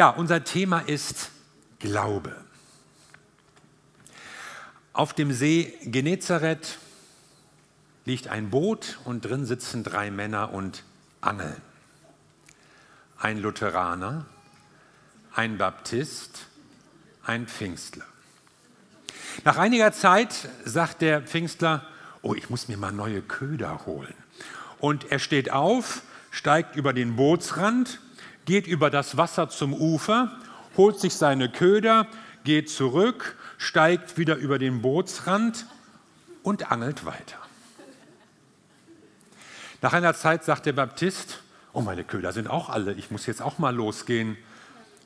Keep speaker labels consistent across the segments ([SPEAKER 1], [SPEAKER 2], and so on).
[SPEAKER 1] Ja, unser Thema ist Glaube. Auf dem See Genezareth liegt ein Boot und drin sitzen drei Männer und angeln. Ein Lutheraner, ein Baptist, ein Pfingstler. Nach einiger Zeit sagt der Pfingstler, oh, ich muss mir mal neue Köder holen. Und er steht auf, steigt über den Bootsrand, geht über das Wasser zum Ufer, holt sich seine Köder, geht zurück, steigt wieder über den Bootsrand und angelt weiter. Nach einer Zeit sagt der Baptist, oh meine Köder sind auch alle, ich muss jetzt auch mal losgehen,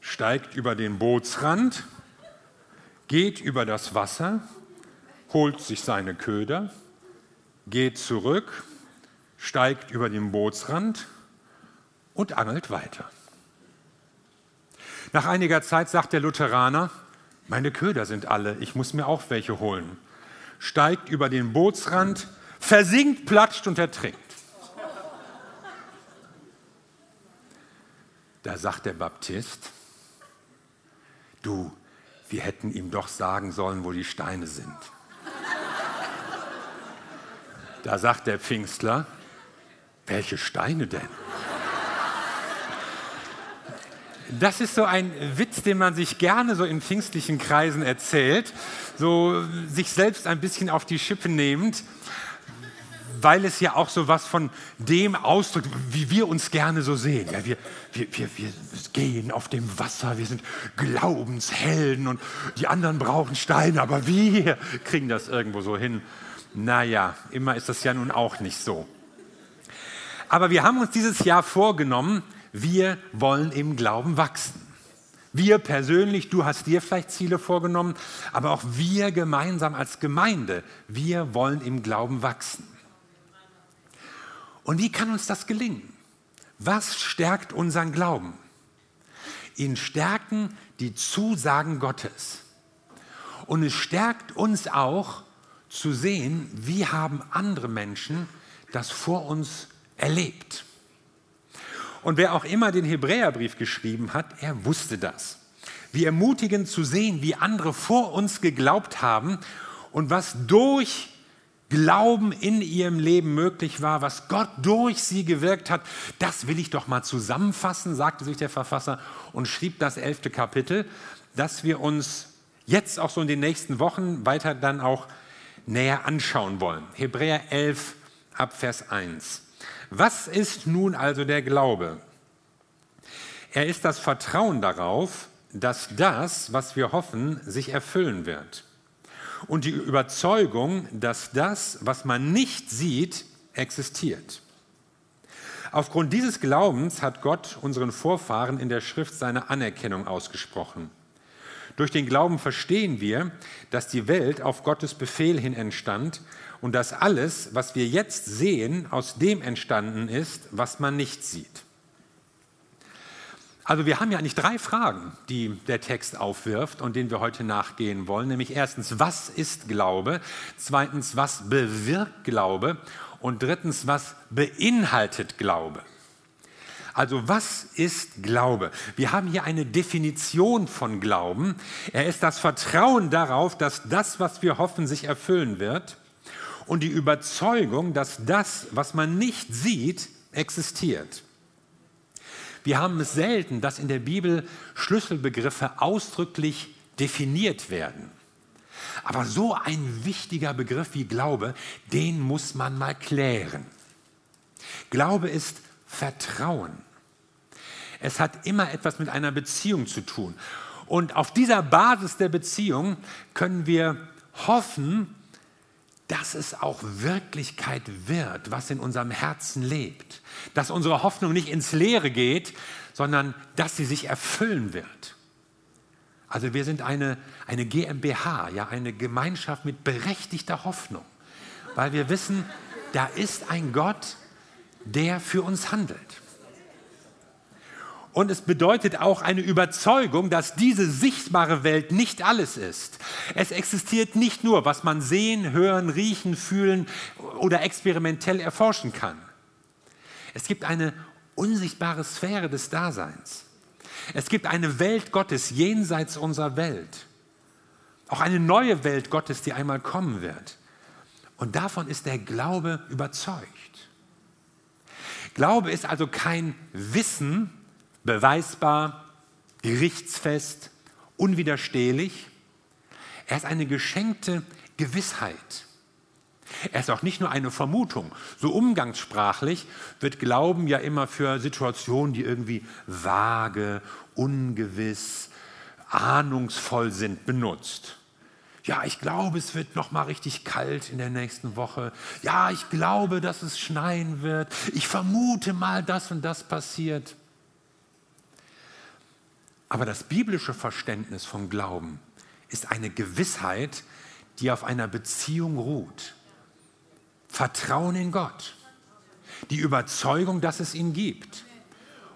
[SPEAKER 1] steigt über den Bootsrand, geht über das Wasser, holt sich seine Köder, geht zurück, steigt über den Bootsrand und angelt weiter. Nach einiger Zeit sagt der Lutheraner, meine Köder sind alle, ich muss mir auch welche holen. Steigt über den Bootsrand, versinkt, platscht und ertrinkt. Da sagt der Baptist, du, wir hätten ihm doch sagen sollen, wo die Steine sind. Da sagt der Pfingstler, welche Steine denn? Das ist so ein Witz, den man sich gerne so in pfingstlichen Kreisen erzählt, so sich selbst ein bisschen auf die Schippe nehmend, weil es ja auch so was von dem ausdrückt, wie wir uns gerne so sehen. Ja, wir, wir, wir, wir gehen auf dem Wasser, wir sind Glaubenshelden und die anderen brauchen Steine, aber wir kriegen das irgendwo so hin. Naja, immer ist das ja nun auch nicht so. Aber wir haben uns dieses Jahr vorgenommen, wir wollen im Glauben wachsen. Wir persönlich, du hast dir vielleicht Ziele vorgenommen, aber auch wir gemeinsam als Gemeinde, wir wollen im Glauben wachsen. Und wie kann uns das gelingen? Was stärkt unseren Glauben? Ihn stärken die Zusagen Gottes. Und es stärkt uns auch zu sehen, wie haben andere Menschen das vor uns erlebt. Und wer auch immer den Hebräerbrief geschrieben hat, er wusste das. Wie ermutigend zu sehen, wie andere vor uns geglaubt haben und was durch Glauben in ihrem Leben möglich war, was Gott durch sie gewirkt hat, das will ich doch mal zusammenfassen, sagte sich der Verfasser und schrieb das elfte Kapitel, dass wir uns jetzt auch so in den nächsten Wochen weiter dann auch näher anschauen wollen. Hebräer 11 ab Vers 1. Was ist nun also der Glaube? Er ist das Vertrauen darauf, dass das, was wir hoffen, sich erfüllen wird. Und die Überzeugung, dass das, was man nicht sieht, existiert. Aufgrund dieses Glaubens hat Gott unseren Vorfahren in der Schrift seine Anerkennung ausgesprochen. Durch den Glauben verstehen wir, dass die Welt auf Gottes Befehl hin entstand und dass alles, was wir jetzt sehen, aus dem entstanden ist, was man nicht sieht. Also wir haben ja eigentlich drei Fragen, die der Text aufwirft und denen wir heute nachgehen wollen. Nämlich erstens, was ist Glaube? Zweitens, was bewirkt Glaube? Und drittens, was beinhaltet Glaube? Also was ist Glaube? Wir haben hier eine Definition von Glauben. Er ist das Vertrauen darauf, dass das, was wir hoffen, sich erfüllen wird und die Überzeugung, dass das, was man nicht sieht, existiert. Wir haben es selten, dass in der Bibel Schlüsselbegriffe ausdrücklich definiert werden. Aber so ein wichtiger Begriff wie Glaube, den muss man mal klären. Glaube ist Vertrauen. Es hat immer etwas mit einer Beziehung zu tun. Und auf dieser Basis der Beziehung können wir hoffen, dass es auch Wirklichkeit wird, was in unserem Herzen lebt. Dass unsere Hoffnung nicht ins Leere geht, sondern dass sie sich erfüllen wird. Also wir sind eine, eine GmbH, ja, eine Gemeinschaft mit berechtigter Hoffnung, weil wir wissen, da ist ein Gott, der für uns handelt. Und es bedeutet auch eine Überzeugung, dass diese sichtbare Welt nicht alles ist. Es existiert nicht nur, was man sehen, hören, riechen, fühlen oder experimentell erforschen kann. Es gibt eine unsichtbare Sphäre des Daseins. Es gibt eine Welt Gottes jenseits unserer Welt. Auch eine neue Welt Gottes, die einmal kommen wird. Und davon ist der Glaube überzeugt. Glaube ist also kein Wissen, beweisbar, gerichtsfest, unwiderstehlich. Er ist eine geschenkte Gewissheit. Er ist auch nicht nur eine Vermutung. So umgangssprachlich wird Glauben ja immer für Situationen, die irgendwie vage, ungewiss, ahnungsvoll sind, benutzt. Ja, ich glaube, es wird noch mal richtig kalt in der nächsten Woche. Ja, ich glaube, dass es schneien wird. Ich vermute mal, dass und das passiert. Aber das biblische Verständnis vom Glauben ist eine Gewissheit, die auf einer Beziehung ruht. Vertrauen in Gott. Die Überzeugung, dass es ihn gibt.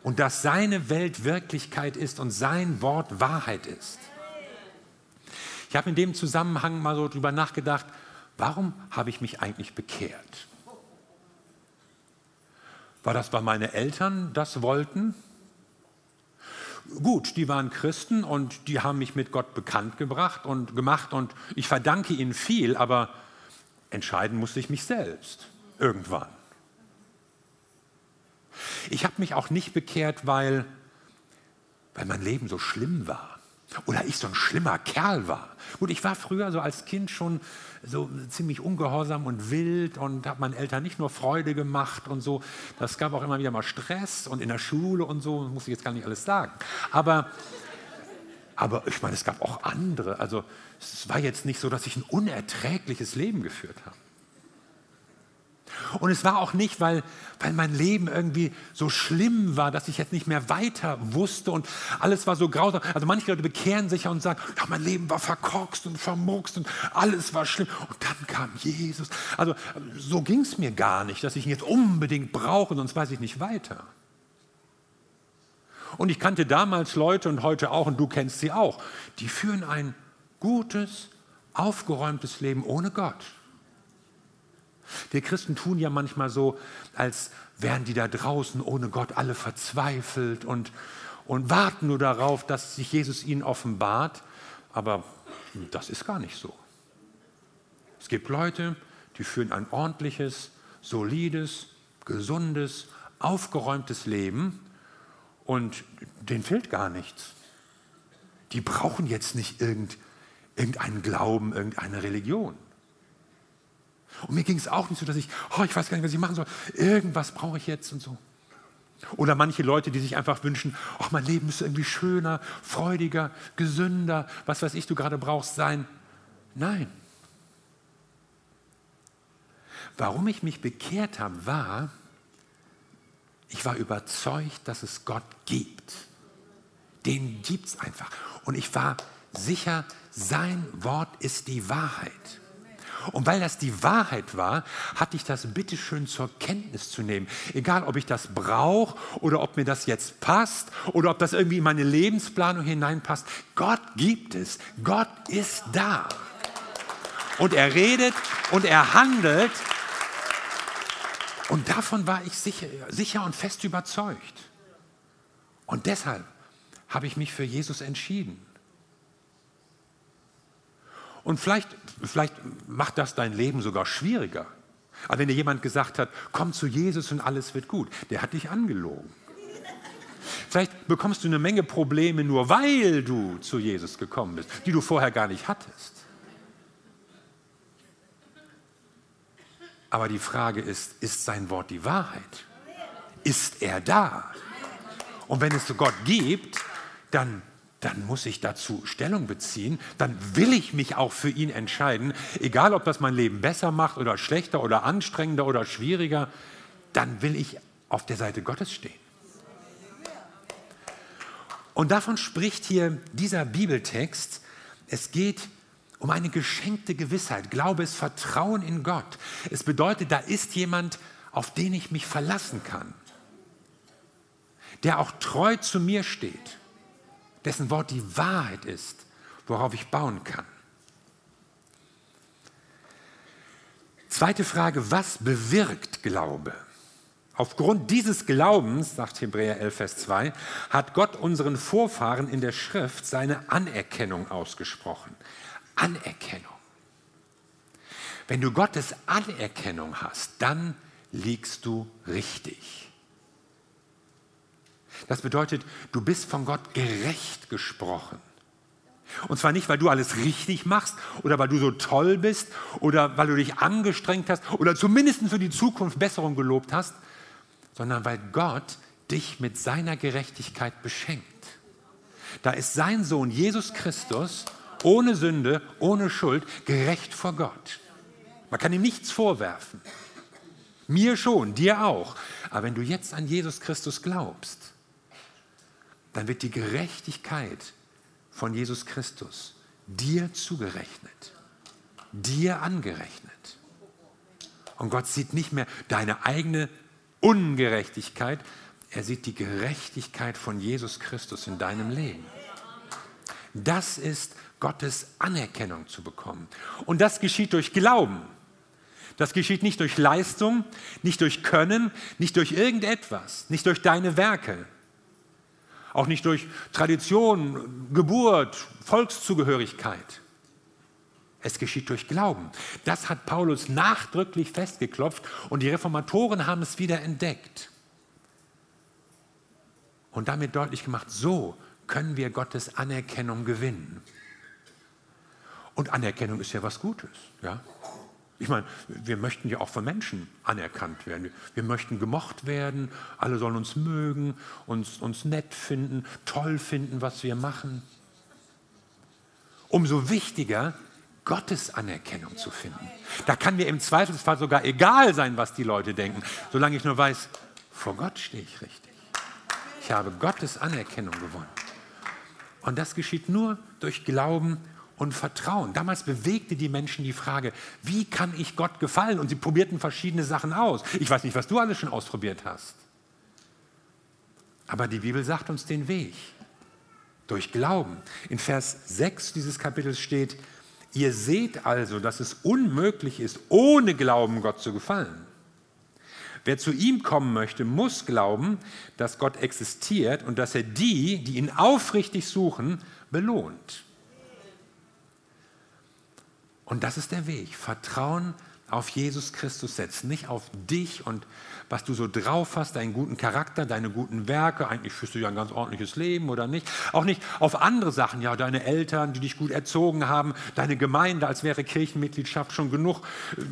[SPEAKER 1] Und dass seine Welt Wirklichkeit ist und sein Wort Wahrheit ist. Ich habe in dem Zusammenhang mal so drüber nachgedacht, warum habe ich mich eigentlich bekehrt? War das, weil meine Eltern das wollten? Gut, die waren Christen und die haben mich mit Gott bekannt gebracht und gemacht und ich verdanke ihnen viel, aber entscheiden musste ich mich selbst irgendwann. Ich habe mich auch nicht bekehrt, weil, weil mein Leben so schlimm war oder ich so ein schlimmer Kerl war. Gut, ich war früher so als Kind schon so ziemlich ungehorsam und wild und habe meinen Eltern nicht nur Freude gemacht und so. Das gab auch immer wieder mal Stress und in der Schule und so, muss ich jetzt gar nicht alles sagen. Aber, aber ich meine, es gab auch andere. Also es war jetzt nicht so, dass ich ein unerträgliches Leben geführt habe. Und es war auch nicht, weil, weil mein Leben irgendwie so schlimm war, dass ich jetzt nicht mehr weiter wusste und alles war so grausam. Also manche Leute bekehren sich ja und sagen, ja, mein Leben war verkorkst und vermurkst und alles war schlimm. Und dann kam Jesus. Also so ging es mir gar nicht, dass ich ihn jetzt unbedingt brauche, sonst weiß ich nicht weiter. Und ich kannte damals Leute und heute auch, und du kennst sie auch, die führen ein gutes, aufgeräumtes Leben ohne Gott. Wir Christen tun ja manchmal so, als wären die da draußen ohne Gott alle verzweifelt und, und warten nur darauf, dass sich Jesus ihnen offenbart. Aber das ist gar nicht so. Es gibt Leute, die führen ein ordentliches, solides, gesundes, aufgeräumtes Leben und denen fehlt gar nichts. Die brauchen jetzt nicht irgendeinen Glauben, irgendeine Religion. Und mir ging es auch nicht so, dass ich, oh, ich weiß gar nicht, was ich machen soll. Irgendwas brauche ich jetzt und so. Oder manche Leute, die sich einfach wünschen, oh, mein Leben müsste irgendwie schöner, freudiger, gesünder, was weiß ich, du gerade brauchst sein. Nein. Warum ich mich bekehrt habe, war, ich war überzeugt, dass es Gott gibt. Den gibt es einfach. Und ich war sicher, sein Wort ist die Wahrheit. Und weil das die Wahrheit war, hatte ich das bitteschön zur Kenntnis zu nehmen. Egal, ob ich das brauche oder ob mir das jetzt passt oder ob das irgendwie in meine Lebensplanung hineinpasst. Gott gibt es. Gott ist da. Und er redet und er handelt. Und davon war ich sicher, sicher und fest überzeugt. Und deshalb habe ich mich für Jesus entschieden. Und vielleicht, vielleicht macht das dein Leben sogar schwieriger. Aber wenn dir jemand gesagt hat, komm zu Jesus und alles wird gut, der hat dich angelogen. Vielleicht bekommst du eine Menge Probleme nur, weil du zu Jesus gekommen bist, die du vorher gar nicht hattest. Aber die Frage ist, ist sein Wort die Wahrheit? Ist er da? Und wenn es Gott gibt, dann dann muss ich dazu Stellung beziehen, dann will ich mich auch für ihn entscheiden, egal ob das mein Leben besser macht oder schlechter oder anstrengender oder schwieriger, dann will ich auf der Seite Gottes stehen. Und davon spricht hier dieser Bibeltext. Es geht um eine geschenkte Gewissheit. Glaube ist Vertrauen in Gott. Es bedeutet, da ist jemand, auf den ich mich verlassen kann, der auch treu zu mir steht dessen Wort die Wahrheit ist, worauf ich bauen kann. Zweite Frage, was bewirkt Glaube? Aufgrund dieses Glaubens, sagt Hebräer 11, Vers 2, hat Gott unseren Vorfahren in der Schrift seine Anerkennung ausgesprochen. Anerkennung. Wenn du Gottes Anerkennung hast, dann liegst du richtig. Das bedeutet, du bist von Gott gerecht gesprochen. Und zwar nicht, weil du alles richtig machst oder weil du so toll bist oder weil du dich angestrengt hast oder zumindest für die Zukunft Besserung gelobt hast, sondern weil Gott dich mit seiner Gerechtigkeit beschenkt. Da ist sein Sohn Jesus Christus ohne Sünde, ohne Schuld, gerecht vor Gott. Man kann ihm nichts vorwerfen. Mir schon, dir auch. Aber wenn du jetzt an Jesus Christus glaubst, dann wird die Gerechtigkeit von Jesus Christus dir zugerechnet, dir angerechnet. Und Gott sieht nicht mehr deine eigene Ungerechtigkeit, er sieht die Gerechtigkeit von Jesus Christus in deinem Leben. Das ist Gottes Anerkennung zu bekommen. Und das geschieht durch Glauben. Das geschieht nicht durch Leistung, nicht durch Können, nicht durch irgendetwas, nicht durch deine Werke, auch nicht durch Tradition, Geburt, Volkszugehörigkeit. Es geschieht durch Glauben. Das hat Paulus nachdrücklich festgeklopft und die Reformatoren haben es wieder entdeckt. Und damit deutlich gemacht, so können wir Gottes Anerkennung gewinnen. Und Anerkennung ist ja was Gutes. Ja? Ich meine, wir möchten ja auch von Menschen anerkannt werden. Wir möchten gemocht werden, alle sollen uns mögen, uns, uns nett finden, toll finden, was wir machen. Umso wichtiger, Gottes Anerkennung zu finden. Da kann mir im Zweifelsfall sogar egal sein, was die Leute denken, solange ich nur weiß, vor Gott stehe ich richtig. Ich habe Gottes Anerkennung gewonnen. Und das geschieht nur durch Glauben und Vertrauen. Damals bewegte die Menschen die Frage, wie kann ich Gott gefallen? Und sie probierten verschiedene Sachen aus. Ich weiß nicht, was du alles schon ausprobiert hast. Aber die Bibel sagt uns den Weg. Durch Glauben. In Vers 6 dieses Kapitels steht, ihr seht also, dass es unmöglich ist, ohne Glauben Gott zu gefallen. Wer zu ihm kommen möchte, muss glauben, dass Gott existiert und dass er die, die ihn aufrichtig suchen, belohnt. Und das ist der Weg. Vertrauen auf Jesus Christus setzen, nicht auf dich und was du so drauf hast, deinen guten Charakter, deine guten Werke. Eigentlich führst du ja ein ganz ordentliches Leben oder nicht. Auch nicht auf andere Sachen, ja, deine Eltern, die dich gut erzogen haben, deine Gemeinde, als wäre Kirchenmitgliedschaft schon genug,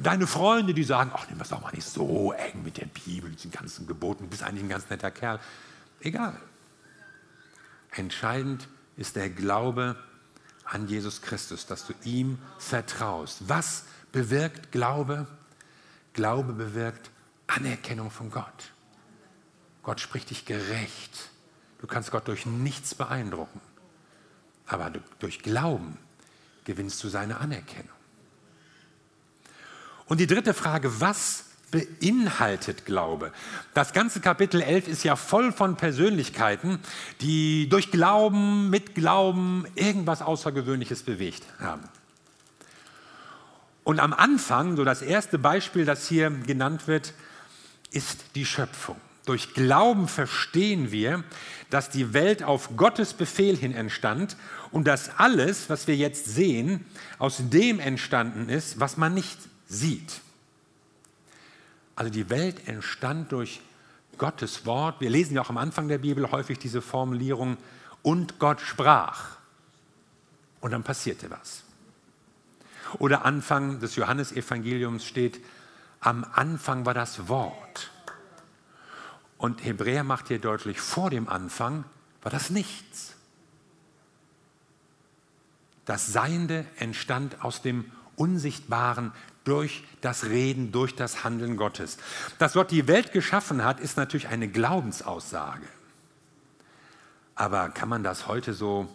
[SPEAKER 1] deine Freunde, die sagen, ach, nimm das doch mal nicht so eng mit der Bibel, mit den ganzen Geboten, du bist eigentlich ein ganz netter Kerl. Egal. Entscheidend ist der Glaube an Jesus Christus, dass du ihm vertraust. Was bewirkt Glaube? Glaube bewirkt Anerkennung von Gott. Gott spricht dich gerecht. Du kannst Gott durch nichts beeindrucken. Aber durch Glauben gewinnst du seine Anerkennung. Und die dritte Frage, was beinhaltet Glaube. Das ganze Kapitel 11 ist ja voll von Persönlichkeiten, die durch Glauben, mit Glauben irgendwas Außergewöhnliches bewegt haben. Und am Anfang, so das erste Beispiel, das hier genannt wird, ist die Schöpfung. Durch Glauben verstehen wir, dass die Welt auf Gottes Befehl hin entstand und dass alles, was wir jetzt sehen, aus dem entstanden ist, was man nicht sieht. Also die Welt entstand durch Gottes Wort. Wir lesen ja auch am Anfang der Bibel häufig diese Formulierung, und Gott sprach. Und dann passierte was. Oder Anfang des Johannesevangeliums steht, am Anfang war das Wort. Und Hebräer macht hier deutlich, vor dem Anfang war das nichts. Das Seiende entstand aus dem Unsichtbaren durch das Reden, durch das Handeln Gottes. Dass Gott die Welt geschaffen hat, ist natürlich eine Glaubensaussage. Aber kann man das heute so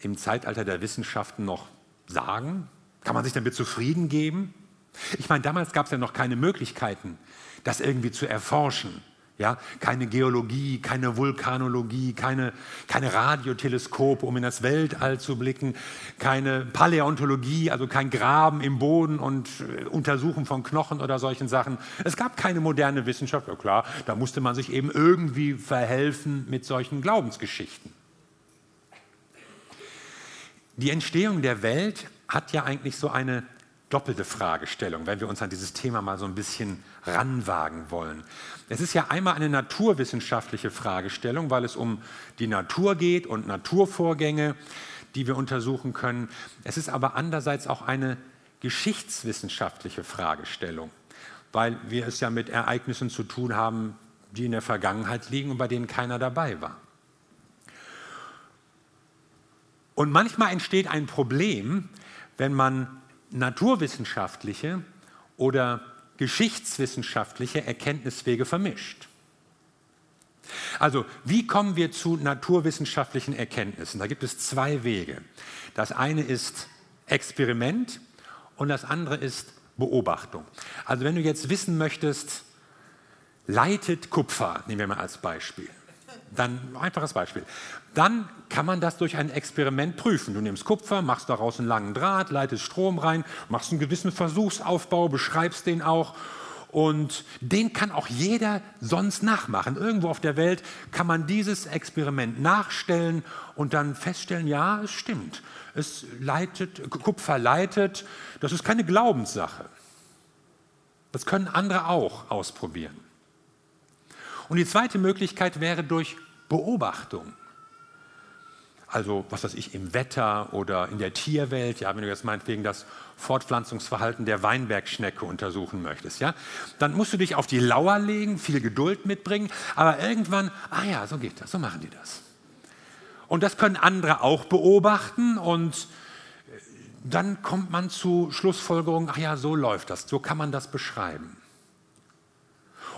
[SPEAKER 1] im Zeitalter der Wissenschaften noch sagen? Kann man sich damit zufrieden geben? Ich meine, damals gab es ja noch keine Möglichkeiten, das irgendwie zu erforschen. Ja, keine Geologie, keine Vulkanologie, keine, keine Radioteleskope, um in das Weltall zu blicken, keine Paläontologie, also kein Graben im Boden und äh, Untersuchen von Knochen oder solchen Sachen. Es gab keine moderne Wissenschaft, ja klar, da musste man sich eben irgendwie verhelfen mit solchen Glaubensgeschichten. Die Entstehung der Welt hat ja eigentlich so eine doppelte Fragestellung, wenn wir uns an dieses Thema mal so ein bisschen ranwagen wollen. Es ist ja einmal eine naturwissenschaftliche Fragestellung, weil es um die Natur geht und Naturvorgänge, die wir untersuchen können. Es ist aber andererseits auch eine geschichtswissenschaftliche Fragestellung, weil wir es ja mit Ereignissen zu tun haben, die in der Vergangenheit liegen und bei denen keiner dabei war. Und manchmal entsteht ein Problem, wenn man naturwissenschaftliche oder geschichtswissenschaftliche Erkenntniswege vermischt. Also, wie kommen wir zu naturwissenschaftlichen Erkenntnissen? Da gibt es zwei Wege. Das eine ist Experiment und das andere ist Beobachtung. Also, wenn du jetzt wissen möchtest, leitet Kupfer, nehmen wir mal als Beispiel. Dann einfaches Beispiel. Dann kann man das durch ein Experiment prüfen. Du nimmst Kupfer, machst daraus einen langen Draht, leitest Strom rein, machst einen gewissen Versuchsaufbau, beschreibst den auch. Und den kann auch jeder sonst nachmachen. Irgendwo auf der Welt kann man dieses Experiment nachstellen und dann feststellen, ja, es stimmt. Es leitet, Kupfer leitet. Das ist keine Glaubenssache. Das können andere auch ausprobieren. Und die zweite Möglichkeit wäre durch Beobachtung. Also, was weiß ich, im Wetter oder in der Tierwelt, ja, wenn du jetzt meinetwegen das Fortpflanzungsverhalten der Weinbergschnecke untersuchen möchtest, ja, dann musst du dich auf die Lauer legen, viel Geduld mitbringen, aber irgendwann, ah ja, so geht das, so machen die das. Und das können andere auch beobachten und äh, dann kommt man zu Schlussfolgerungen, ach ja, so läuft das, so kann man das beschreiben.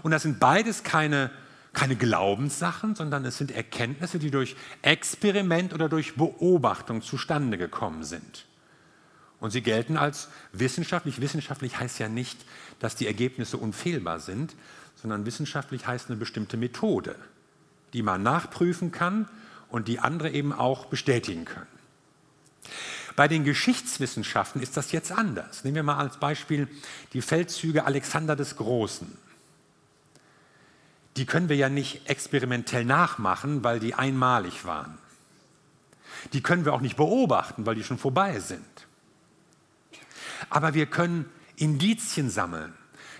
[SPEAKER 1] Und das sind beides keine keine Glaubenssachen, sondern es sind Erkenntnisse, die durch Experiment oder durch Beobachtung zustande gekommen sind. Und sie gelten als wissenschaftlich. Wissenschaftlich heißt ja nicht, dass die Ergebnisse unfehlbar sind, sondern wissenschaftlich heißt eine bestimmte Methode, die man nachprüfen kann und die andere eben auch bestätigen können. Bei den Geschichtswissenschaften ist das jetzt anders. Nehmen wir mal als Beispiel die Feldzüge Alexander des Großen die können wir ja nicht experimentell nachmachen, weil die einmalig waren. Die können wir auch nicht beobachten, weil die schon vorbei sind. Aber wir können Indizien sammeln.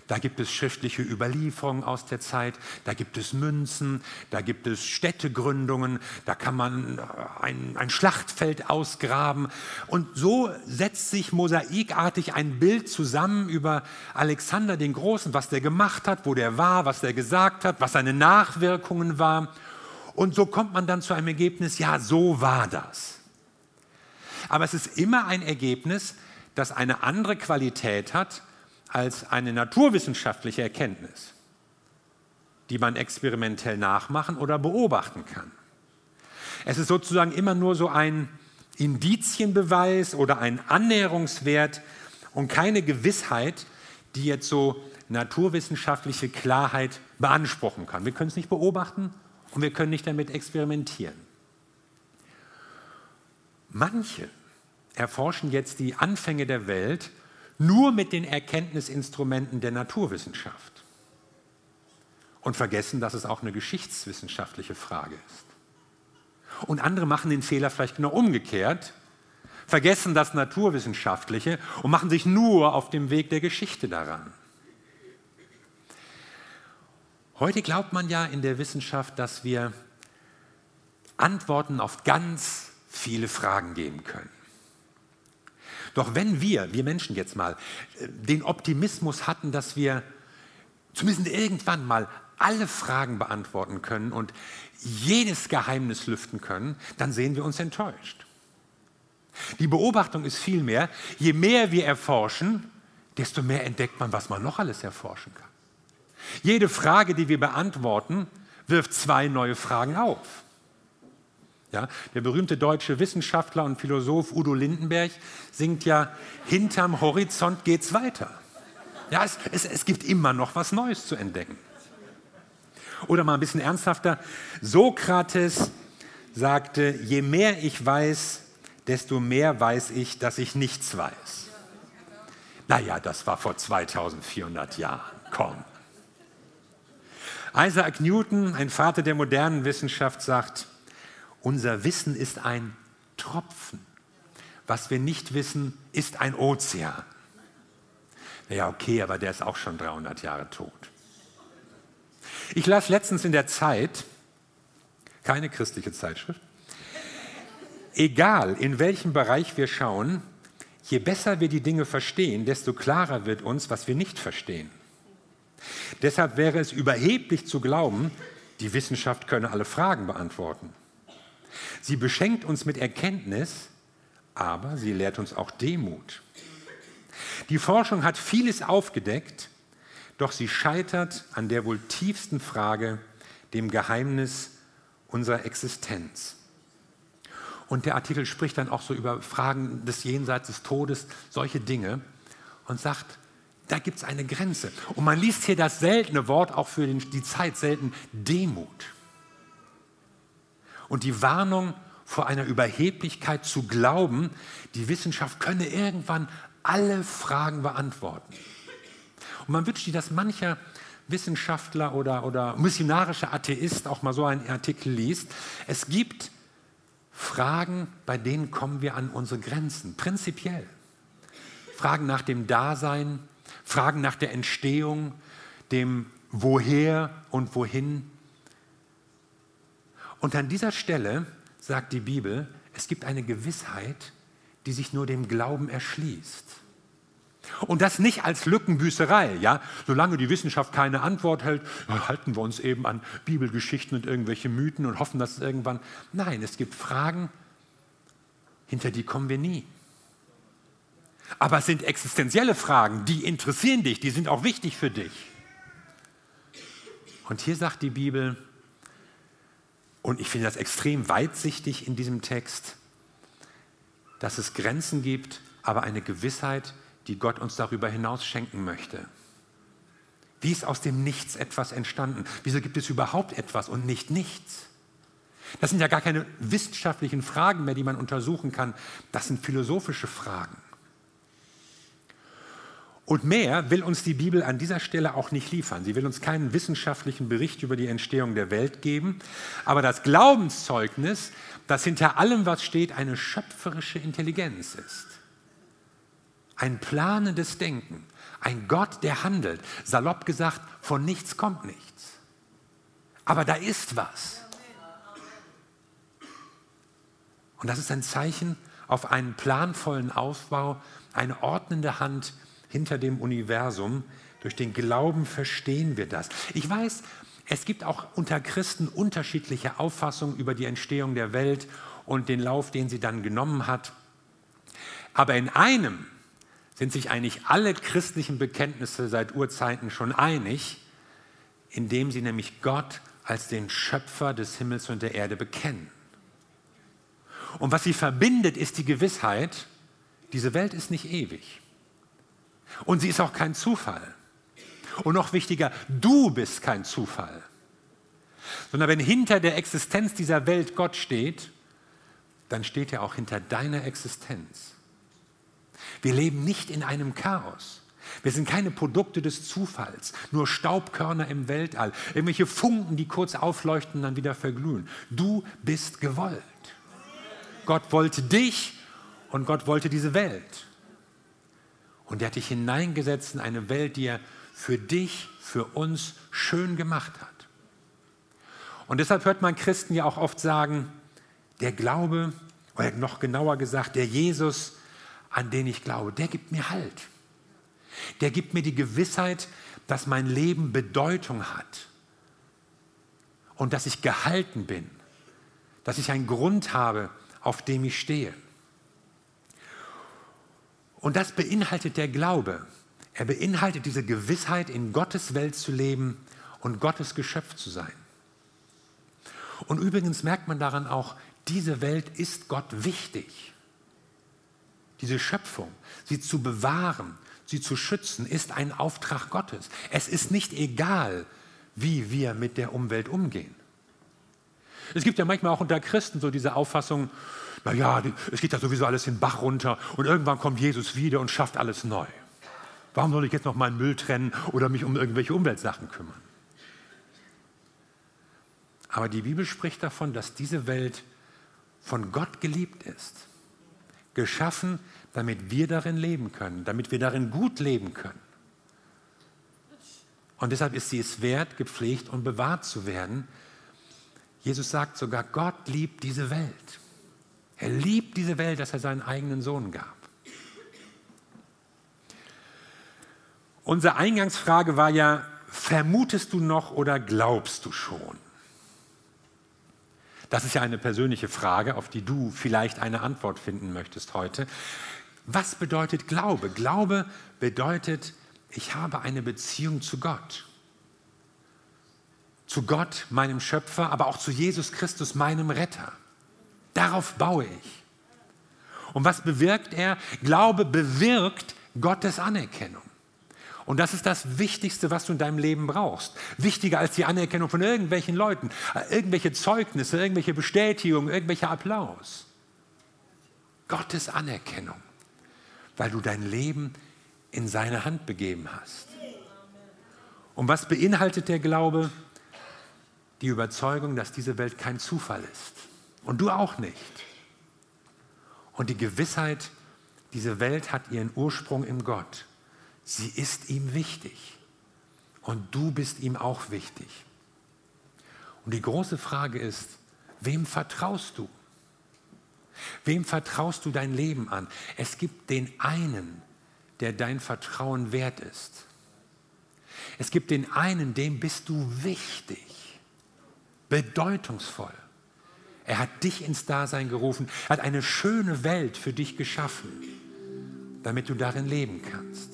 [SPEAKER 1] Da gibt es schriftliche Überlieferungen aus der Zeit, da gibt es Münzen, da gibt es Städtegründungen, da kann man ein, ein Schlachtfeld ausgraben. Und so setzt sich mosaikartig ein Bild zusammen über Alexander den Großen, was der gemacht hat, wo der war, was der gesagt hat, was seine Nachwirkungen waren. Und so kommt man dann zu einem Ergebnis, ja, so war das. Aber es ist immer ein Ergebnis, das eine andere Qualität hat als eine naturwissenschaftliche Erkenntnis, die man experimentell nachmachen oder beobachten kann. Es ist sozusagen immer nur so ein Indizienbeweis oder ein Annäherungswert und keine Gewissheit, die jetzt so naturwissenschaftliche Klarheit beanspruchen kann. Wir können es nicht beobachten und wir können nicht damit experimentieren. Manche erforschen jetzt die Anfänge der Welt nur mit den Erkenntnisinstrumenten der Naturwissenschaft und vergessen, dass es auch eine geschichtswissenschaftliche Frage ist. Und andere machen den Fehler vielleicht genau umgekehrt, vergessen das Naturwissenschaftliche und machen sich nur auf dem Weg der Geschichte daran. Heute glaubt man ja in der Wissenschaft, dass wir Antworten auf ganz viele Fragen geben können. Doch wenn wir, wir Menschen jetzt mal, äh, den Optimismus hatten, dass wir zumindest irgendwann mal alle Fragen beantworten können und jedes Geheimnis lüften können, dann sehen wir uns enttäuscht. Die Beobachtung ist vielmehr, je mehr wir erforschen, desto mehr entdeckt man, was man noch alles erforschen kann. Jede Frage, die wir beantworten, wirft zwei neue Fragen auf. Ja, der berühmte deutsche Wissenschaftler und Philosoph Udo Lindenberg singt ja, hinterm Horizont geht's weiter. Ja, es, es, es gibt immer noch was Neues zu entdecken. Oder mal ein bisschen ernsthafter, Sokrates sagte, je mehr ich weiß, desto mehr weiß ich, dass ich nichts weiß. Naja, das war vor 2400 Jahren. Komm. Isaac Newton, ein Vater der modernen Wissenschaft, sagt, unser Wissen ist ein Tropfen. Was wir nicht wissen, ist ein Ozean. Ja, okay, aber der ist auch schon 300 Jahre tot. Ich las letztens in der Zeit, keine christliche Zeitschrift, egal in welchem Bereich wir schauen, je besser wir die Dinge verstehen, desto klarer wird uns, was wir nicht verstehen. Deshalb wäre es überheblich zu glauben, die Wissenschaft könne alle Fragen beantworten. Sie beschenkt uns mit Erkenntnis, aber sie lehrt uns auch Demut. Die Forschung hat vieles aufgedeckt, doch sie scheitert an der wohl tiefsten Frage, dem Geheimnis unserer Existenz. Und der Artikel spricht dann auch so über Fragen des Jenseits des Todes, solche Dinge, und sagt, da gibt es eine Grenze. Und man liest hier das seltene Wort, auch für die Zeit selten, Demut. Und die Warnung vor einer Überheblichkeit zu glauben, die Wissenschaft könne irgendwann alle Fragen beantworten. Und man wünscht sich, dass mancher Wissenschaftler oder, oder missionarischer Atheist auch mal so einen Artikel liest. Es gibt Fragen, bei denen kommen wir an unsere Grenzen, prinzipiell. Fragen nach dem Dasein, Fragen nach der Entstehung, dem Woher und Wohin. Und an dieser Stelle sagt die Bibel, es gibt eine Gewissheit, die sich nur dem Glauben erschließt. Und das nicht als Lückenbüßerei, ja. Solange die Wissenschaft keine Antwort hält, halten wir uns eben an Bibelgeschichten und irgendwelche Mythen und hoffen, dass es irgendwann. Nein, es gibt Fragen, hinter die kommen wir nie. Aber es sind existenzielle Fragen, die interessieren dich, die sind auch wichtig für dich. Und hier sagt die Bibel, und ich finde das extrem weitsichtig in diesem Text, dass es Grenzen gibt, aber eine Gewissheit, die Gott uns darüber hinaus schenken möchte. Wie ist aus dem Nichts etwas entstanden? Wieso gibt es überhaupt etwas und nicht nichts? Das sind ja gar keine wissenschaftlichen Fragen mehr, die man untersuchen kann. Das sind philosophische Fragen. Und mehr will uns die Bibel an dieser Stelle auch nicht liefern. Sie will uns keinen wissenschaftlichen Bericht über die Entstehung der Welt geben, aber das Glaubenszeugnis, das hinter allem, was steht, eine schöpferische Intelligenz ist. Ein planendes Denken, ein Gott, der handelt. Salopp gesagt, von nichts kommt nichts. Aber da ist was. Und das ist ein Zeichen auf einen planvollen Aufbau, eine ordnende Hand, hinter dem Universum. Durch den Glauben verstehen wir das. Ich weiß, es gibt auch unter Christen unterschiedliche Auffassungen über die Entstehung der Welt und den Lauf, den sie dann genommen hat. Aber in einem sind sich eigentlich alle christlichen Bekenntnisse seit Urzeiten schon einig, indem sie nämlich Gott als den Schöpfer des Himmels und der Erde bekennen. Und was sie verbindet, ist die Gewissheit, diese Welt ist nicht ewig. Und sie ist auch kein Zufall. Und noch wichtiger, du bist kein Zufall. Sondern wenn hinter der Existenz dieser Welt Gott steht, dann steht er auch hinter deiner Existenz. Wir leben nicht in einem Chaos. Wir sind keine Produkte des Zufalls, nur Staubkörner im Weltall, irgendwelche Funken, die kurz aufleuchten und dann wieder verglühen. Du bist gewollt. Gott wollte dich und Gott wollte diese Welt. Und er hat dich hineingesetzt in eine Welt, die er für dich, für uns schön gemacht hat. Und deshalb hört man Christen ja auch oft sagen, der Glaube, oder noch genauer gesagt, der Jesus, an den ich glaube, der gibt mir Halt. Der gibt mir die Gewissheit, dass mein Leben Bedeutung hat und dass ich gehalten bin, dass ich einen Grund habe, auf dem ich stehe. Und das beinhaltet der Glaube. Er beinhaltet diese Gewissheit, in Gottes Welt zu leben und Gottes Geschöpf zu sein. Und übrigens merkt man daran auch, diese Welt ist Gott wichtig. Diese Schöpfung, sie zu bewahren, sie zu schützen, ist ein Auftrag Gottes. Es ist nicht egal, wie wir mit der Umwelt umgehen. Es gibt ja manchmal auch unter Christen so diese Auffassung, naja, es geht ja sowieso alles den Bach runter und irgendwann kommt Jesus wieder und schafft alles neu. Warum soll ich jetzt noch meinen Müll trennen oder mich um irgendwelche Umweltsachen kümmern? Aber die Bibel spricht davon, dass diese Welt von Gott geliebt ist, geschaffen, damit wir darin leben können, damit wir darin gut leben können. Und deshalb ist sie es wert, gepflegt und bewahrt zu werden. Jesus sagt sogar, Gott liebt diese Welt. Er liebt diese Welt, dass er seinen eigenen Sohn gab. Unsere Eingangsfrage war ja, vermutest du noch oder glaubst du schon? Das ist ja eine persönliche Frage, auf die du vielleicht eine Antwort finden möchtest heute. Was bedeutet Glaube? Glaube bedeutet, ich habe eine Beziehung zu Gott. Zu Gott, meinem Schöpfer, aber auch zu Jesus Christus, meinem Retter. Darauf baue ich. Und was bewirkt er? Glaube bewirkt Gottes Anerkennung. Und das ist das Wichtigste, was du in deinem Leben brauchst. Wichtiger als die Anerkennung von irgendwelchen Leuten, irgendwelche Zeugnisse, irgendwelche Bestätigungen, irgendwelcher Applaus. Gottes Anerkennung, weil du dein Leben in seine Hand begeben hast. Und was beinhaltet der Glaube? Die Überzeugung, dass diese Welt kein Zufall ist. Und du auch nicht. Und die Gewissheit, diese Welt hat ihren Ursprung in Gott. Sie ist ihm wichtig. Und du bist ihm auch wichtig. Und die große Frage ist, wem vertraust du? Wem vertraust du dein Leben an? Es gibt den einen, der dein Vertrauen wert ist. Es gibt den einen, dem bist du wichtig, bedeutungsvoll. Er hat dich ins Dasein gerufen, hat eine schöne Welt für dich geschaffen, damit du darin leben kannst.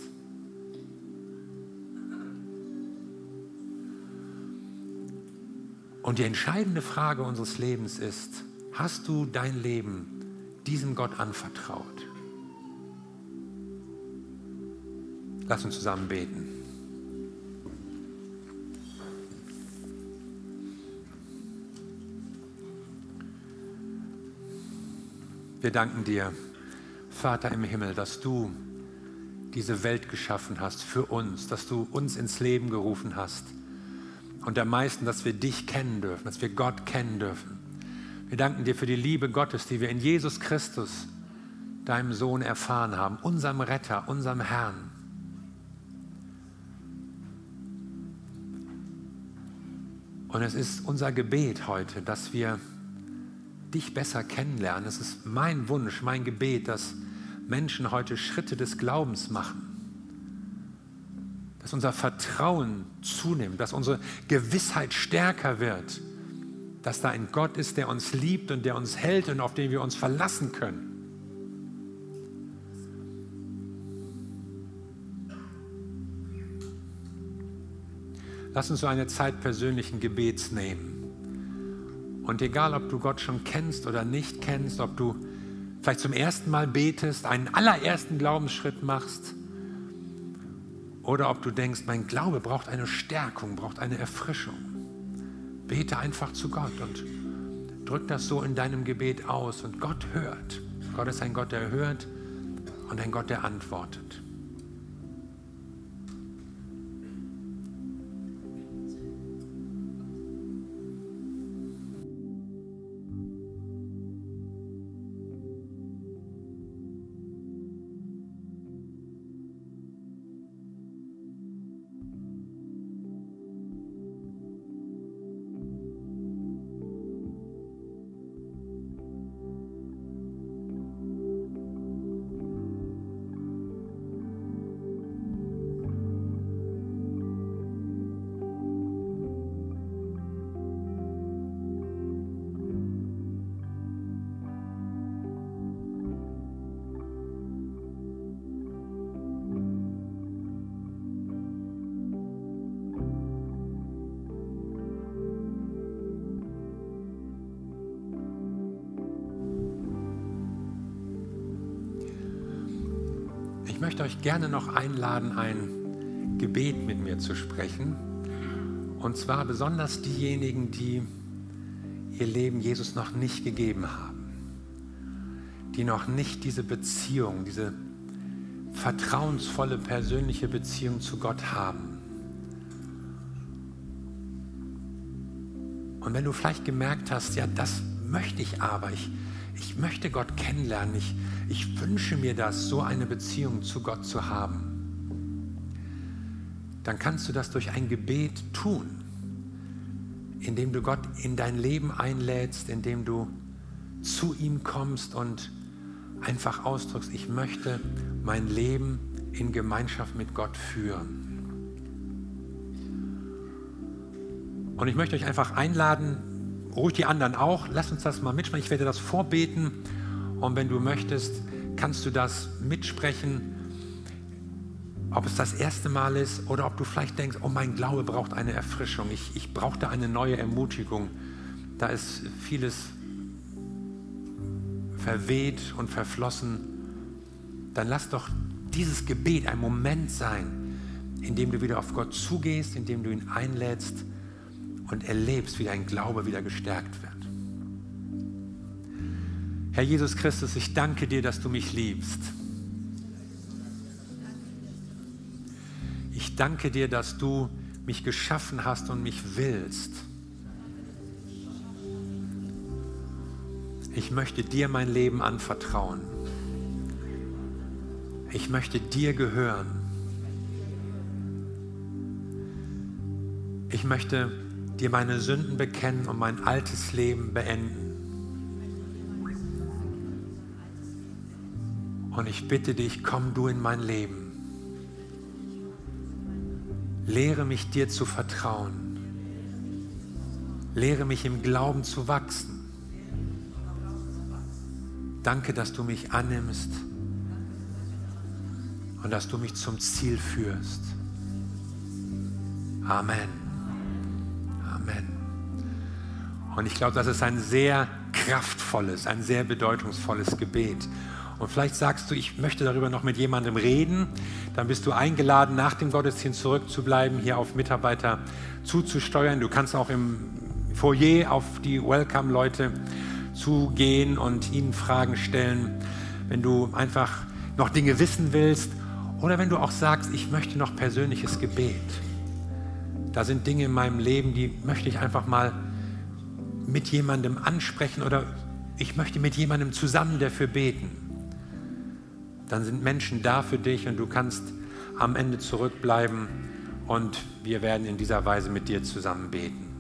[SPEAKER 1] Und die entscheidende Frage unseres Lebens ist, hast du dein Leben diesem Gott anvertraut? Lass uns zusammen beten. Wir danken dir, Vater im Himmel, dass du diese Welt geschaffen hast für uns, dass du uns ins Leben gerufen hast und am meisten, dass wir dich kennen dürfen, dass wir Gott kennen dürfen. Wir danken dir für die Liebe Gottes, die wir in Jesus Christus, deinem Sohn, erfahren haben, unserem Retter, unserem Herrn. Und es ist unser Gebet heute, dass wir dich besser kennenlernen. Es ist mein Wunsch, mein Gebet, dass Menschen heute Schritte des Glaubens machen dass unser Vertrauen zunimmt, dass unsere Gewissheit stärker wird, dass da ein Gott ist, der uns liebt und der uns hält und auf den wir uns verlassen können. Lass uns so eine Zeit persönlichen Gebets nehmen. Und egal, ob du Gott schon kennst oder nicht kennst, ob du vielleicht zum ersten Mal betest, einen allerersten Glaubensschritt machst, oder ob du denkst, mein Glaube braucht eine Stärkung, braucht eine Erfrischung. Bete einfach zu Gott und drück das so in deinem Gebet aus und Gott hört. Gott ist ein Gott, der hört und ein Gott, der antwortet. Möchte euch gerne noch einladen, ein Gebet mit mir zu sprechen. Und zwar besonders diejenigen, die ihr Leben Jesus noch nicht gegeben haben, die noch nicht diese Beziehung, diese vertrauensvolle persönliche Beziehung zu Gott haben. Und wenn du vielleicht gemerkt hast, ja, das möchte ich aber, ich, ich möchte Gott kennenlernen, ich, ich wünsche mir das, so eine Beziehung zu Gott zu haben, dann kannst du das durch ein Gebet tun, indem du Gott in dein Leben einlädst, indem du zu ihm kommst und einfach ausdrückst, ich möchte mein Leben in Gemeinschaft mit Gott führen. Und ich möchte euch einfach einladen, ruhig die anderen auch, lasst uns das mal mitsprechen. Ich werde das vorbeten. Und wenn du möchtest, kannst du das mitsprechen, ob es das erste Mal ist oder ob du vielleicht denkst, oh mein Glaube braucht eine Erfrischung, ich, ich brauchte eine neue Ermutigung. Da ist vieles verweht und verflossen, dann lass doch dieses Gebet ein Moment sein, in dem du wieder auf Gott zugehst, in dem du ihn einlädst und erlebst, wie dein Glaube wieder gestärkt wird. Herr Jesus Christus, ich danke dir, dass du mich liebst. Ich danke dir, dass du mich geschaffen hast und mich willst. ich möchte dir mein Leben anvertrauen. Ich möchte dir gehören. Ich möchte dir meine Sünden bekennen und mein altes Leben beenden. Und ich bitte dich, komm du in mein Leben. Lehre mich dir zu vertrauen. Lehre mich im Glauben zu wachsen. Danke, dass du mich annimmst und dass du mich zum Ziel führst. Amen. Und ich glaube, das ist ein sehr kraftvolles, ein sehr bedeutungsvolles Gebet. Und vielleicht sagst du, ich möchte darüber noch mit jemandem reden. Dann bist du eingeladen, nach dem Gottesdienst zurückzubleiben, hier auf Mitarbeiter zuzusteuern. Du kannst auch im Foyer auf die Welcome-Leute zugehen und ihnen Fragen stellen, wenn du einfach noch Dinge wissen willst oder wenn du auch sagst, ich möchte noch persönliches Gebet. Da sind Dinge in meinem Leben, die möchte ich einfach mal mit jemandem ansprechen oder ich möchte mit jemandem zusammen dafür beten. Dann sind Menschen da für dich und du kannst am Ende zurückbleiben und wir werden in dieser Weise mit dir zusammen beten.